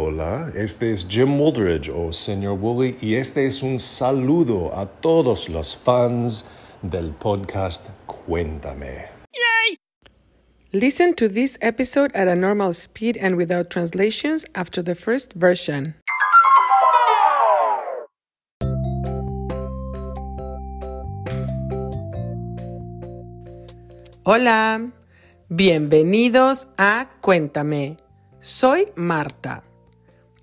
Hola, este es Jim Woolridge o Señor Woolley y este es un saludo a todos los fans del podcast Cuéntame. Listen to this episode at a normal speed and without translations after the first version. Hola, bienvenidos a Cuéntame. Soy Marta.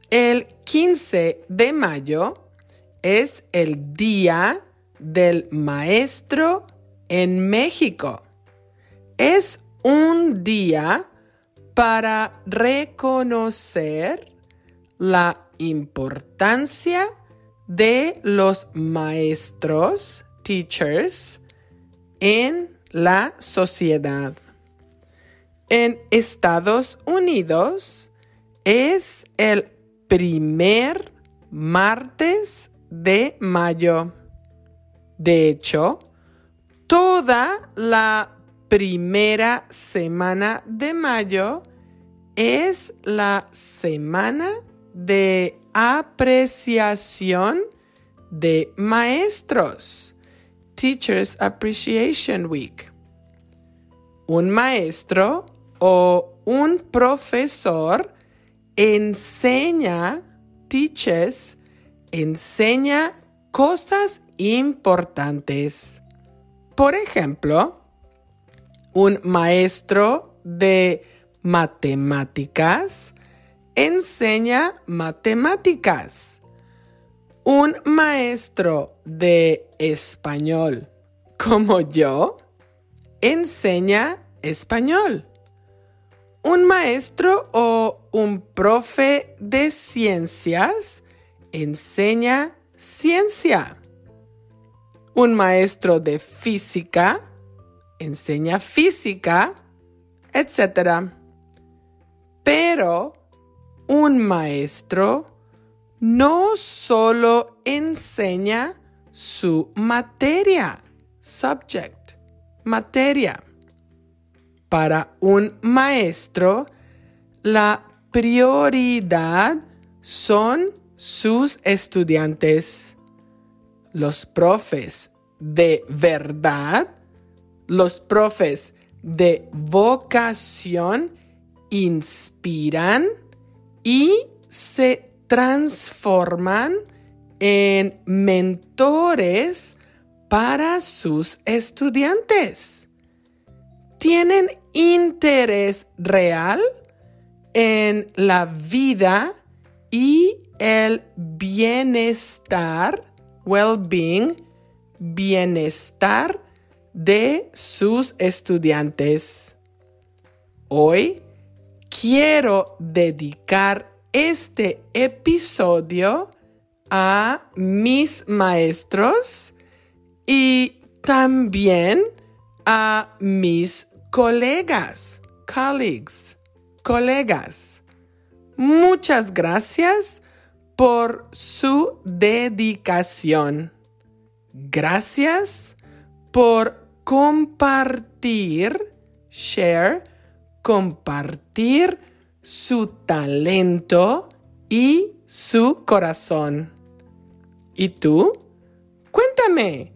El 15 de mayo es el Día del Maestro en México. Es un día para reconocer la importancia de los maestros, teachers, en la sociedad. En Estados Unidos es el primer martes de mayo. De hecho, toda la primera semana de mayo es la semana de apreciación de maestros, Teachers Appreciation Week. Un maestro o un profesor enseña, teaches, enseña cosas importantes. Por ejemplo, un maestro de matemáticas enseña matemáticas. Un maestro de español como yo enseña español. Un maestro o un profe de ciencias enseña ciencia. Un maestro de física enseña física, etc. Pero un maestro no solo enseña su materia, subject, materia. Para un maestro, la prioridad son sus estudiantes. Los profes de verdad los profes de vocación inspiran y se transforman en mentores para sus estudiantes. Tienen interés real en la vida y el bienestar, well-being, bienestar de sus estudiantes. Hoy quiero dedicar este episodio a mis maestros y también a mis colegas, colleagues, colegas. Muchas gracias por su dedicación. Gracias por compartir, share, compartir su talento y su corazón. ¿Y tú? Cuéntame,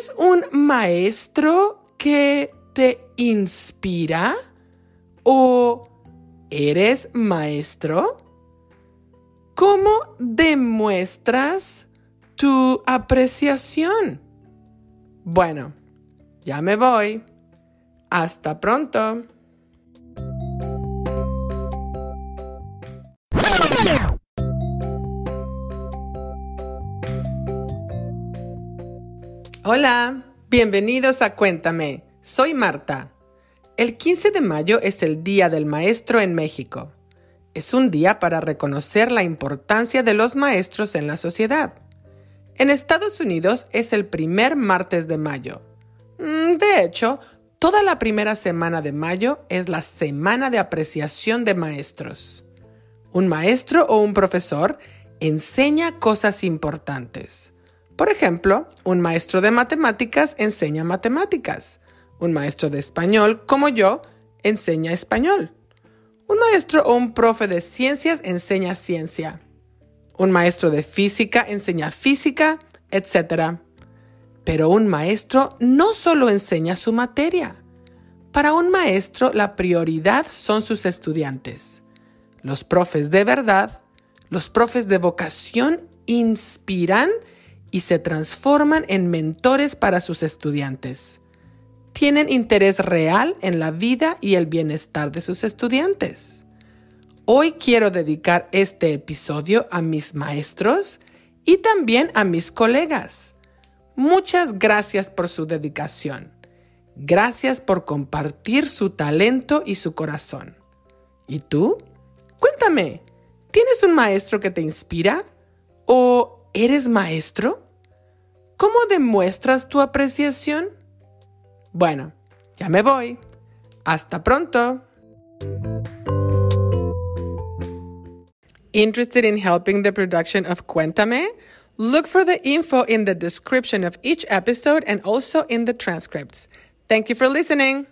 ¿tienes un maestro que te inspira? ¿O eres maestro? ¿Cómo demuestras tu apreciación? Bueno, ya me voy. Hasta pronto. Hola, bienvenidos a Cuéntame. Soy Marta. El 15 de mayo es el Día del Maestro en México. Es un día para reconocer la importancia de los maestros en la sociedad. En Estados Unidos es el primer martes de mayo. Mm, de hecho, toda la primera semana de mayo es la semana de apreciación de maestros. Un maestro o un profesor enseña cosas importantes. Por ejemplo, un maestro de matemáticas enseña matemáticas. Un maestro de español, como yo, enseña español. Un maestro o un profe de ciencias enseña ciencia. Un maestro de física enseña física, etc. Pero un maestro no solo enseña su materia. Para un maestro la prioridad son sus estudiantes. Los profes de verdad, los profes de vocación inspiran y se transforman en mentores para sus estudiantes tienen interés real en la vida y el bienestar de sus estudiantes. Hoy quiero dedicar este episodio a mis maestros y también a mis colegas. Muchas gracias por su dedicación. Gracias por compartir su talento y su corazón. ¿Y tú? Cuéntame, ¿tienes un maestro que te inspira? ¿O eres maestro? ¿Cómo demuestras tu apreciación? Bueno, ya me voy. Hasta pronto. Interested in helping the production of Cuéntame? Look for the info in the description of each episode and also in the transcripts. Thank you for listening.